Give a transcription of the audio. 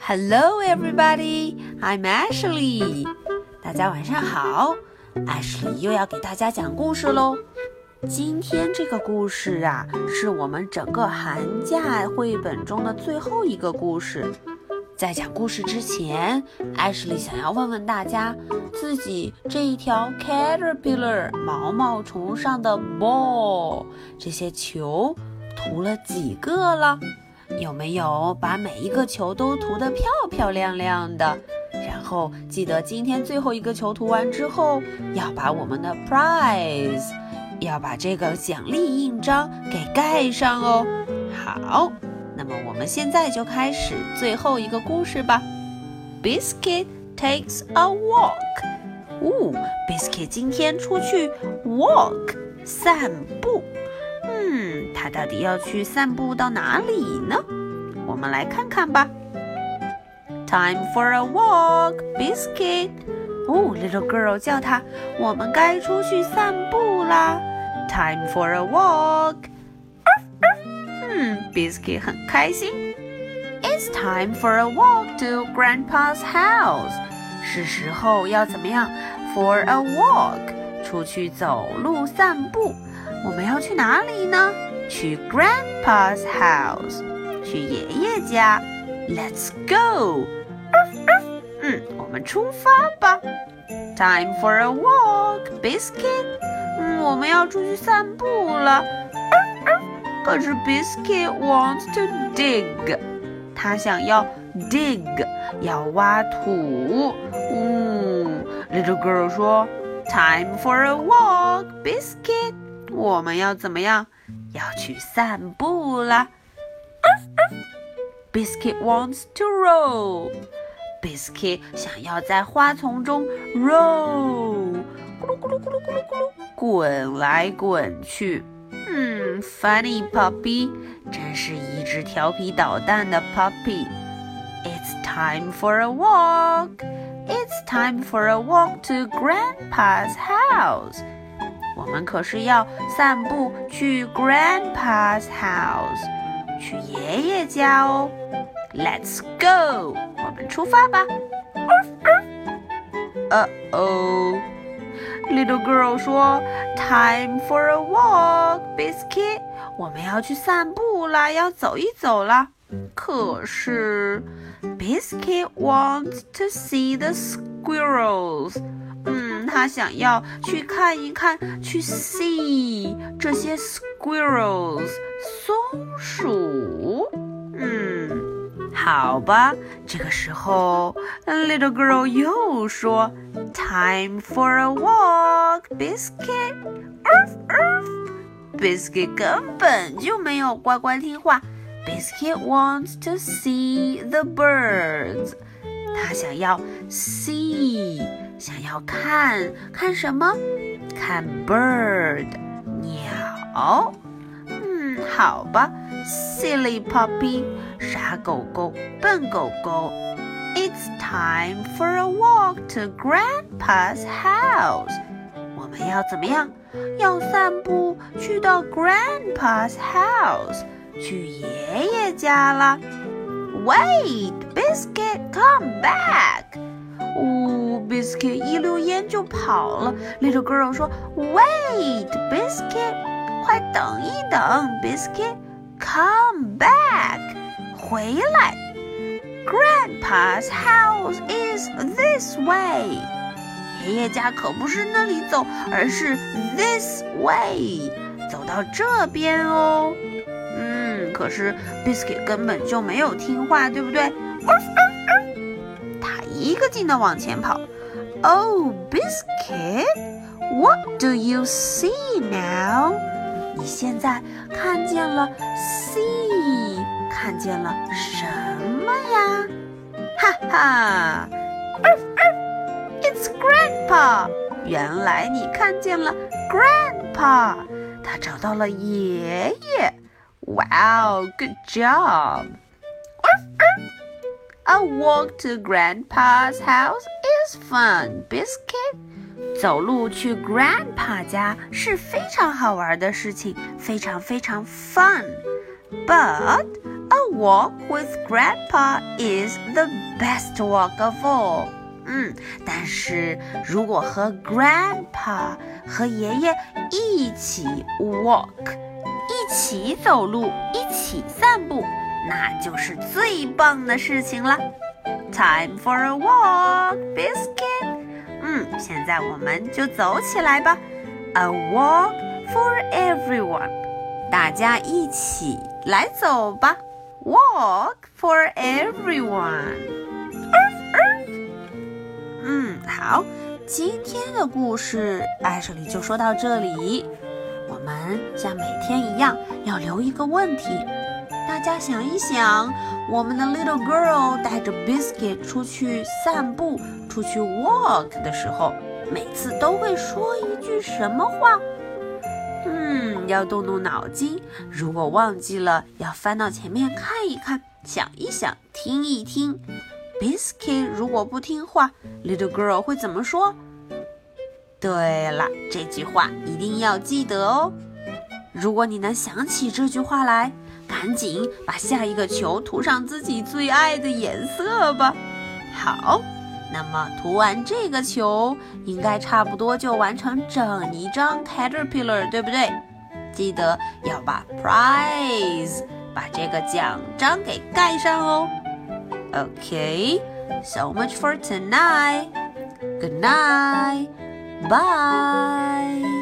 Hello, everybody. I'm Ashley. 大家晚上好，Ashley 又要给大家讲故事喽。今天这个故事啊，是我们整个寒假绘本中的最后一个故事。在讲故事之前，Ashley 想要问问大家，自己这一条 caterpillar 毛毛虫上的 ball 这些球涂了几个了？有没有把每一个球都涂得漂漂亮亮的？然后记得今天最后一个球涂完之后，要把我们的 prize，要把这个奖励印章给盖上哦。好，那么我们现在就开始最后一个故事吧。Biscuit takes a walk。哦，Biscuit 今天出去 walk 散步。他到底要去散步到哪里呢？我们来看看吧。Time for a walk, Biscuit。哦，Little girl 叫他，我们该出去散步啦。Time for a walk。嗯，Biscuit 很开心。It's time for a walk to Grandpa's house。是时候要怎么样？For a walk，出去走路散步。我们要去哪里呢？去 Grandpa's house，去爷爷家。Let's go！嗯，我们出发吧。Time for a walk，Biscuit。嗯，我们要出去散步了。可是 Biscuit wants to dig，他想要 dig，要挖土。嗯，Little girl 说，Time for a walk，Biscuit。我们要怎么样？要去散步啦。Biscuit wants to roll. Biscuit 想要在花丛中 roll，咕噜咕噜咕噜咕噜咕噜，滚来滚去。嗯，Funny puppy，真是一只调皮捣蛋的 puppy。It's time for a walk. It's time for a walk to Grandpa's house. 我们可是要散步去 Grandpa's house，去爷爷家哦。Let's go，我们出发吧。呃哦，Little girl 说，Time for a walk，Biscuit，我们要去散步啦，要走一走啦。可是，Biscuit wants to see the squirrels。他想要去看一看，去 see 这些 squirrels 松鼠。嗯，好吧。这个时候，little girl 又说：“Time for a walk, biscuit。” biscuit 根本就没有乖乖听话。Biscuit wants to see the birds。他想要 see。想要看看什么？看 bird 鸟。嗯，好吧，silly puppy 傻狗狗，笨狗狗。It's time for a walk to Grandpa's house。我们要怎么样？要散步去到 Grandpa's house，去爷爷家了。Wait, Biscuit, come back. Biscuit 一溜烟就跑了。Little girl 说：“Wait, Biscuit，快等一等，Biscuit，come back，回来。Grandpa's house is this way。爷爷家可不是那里走，而是 this way，走到这边哦。嗯，可是 Biscuit 根本就没有听话，对不对？他一个劲的往前跑。” Oh, Biscuit, what do you see now? 你现在看见了 see，看见了什么呀？哈哈，It's Grandpa。原来你看见了 Grandpa，他找到了爷爷。Wow, good job. A walk to Grandpa's house is fun, Biscuit. 走路去 Grandpa 家是非常好玩的事情，非常非常 fun。But a walk with Grandpa is the best walk of all. 嗯，但是如果和 Grandpa 和爷爷一起 walk，一起走路，一起散步，那就是最棒的事情了。Time for a walk, Biscuit。嗯，现在我们就走起来吧。A walk for everyone，大家一起来走吧。Walk for everyone。嗯，好，今天的故事艾什里就说到这里。我们像每天一样要留一个问题，大家想一想，我们的 little girl 带着 biscuit 出去散步、出去 walk 的时候，每次都会说一句什么话？嗯，要动动脑筋。如果忘记了，要翻到前面看一看，想一想，听一听。Biscuit 如果不听话，Little Girl 会怎么说？对了，这句话一定要记得哦。如果你能想起这句话来，赶紧把下一个球涂上自己最爱的颜色吧。好，那么涂完这个球，应该差不多就完成整一张 Caterpillar，对不对？记得要把 Prize，把这个奖章给盖上哦。Okay, so much for tonight. Good night. Bye.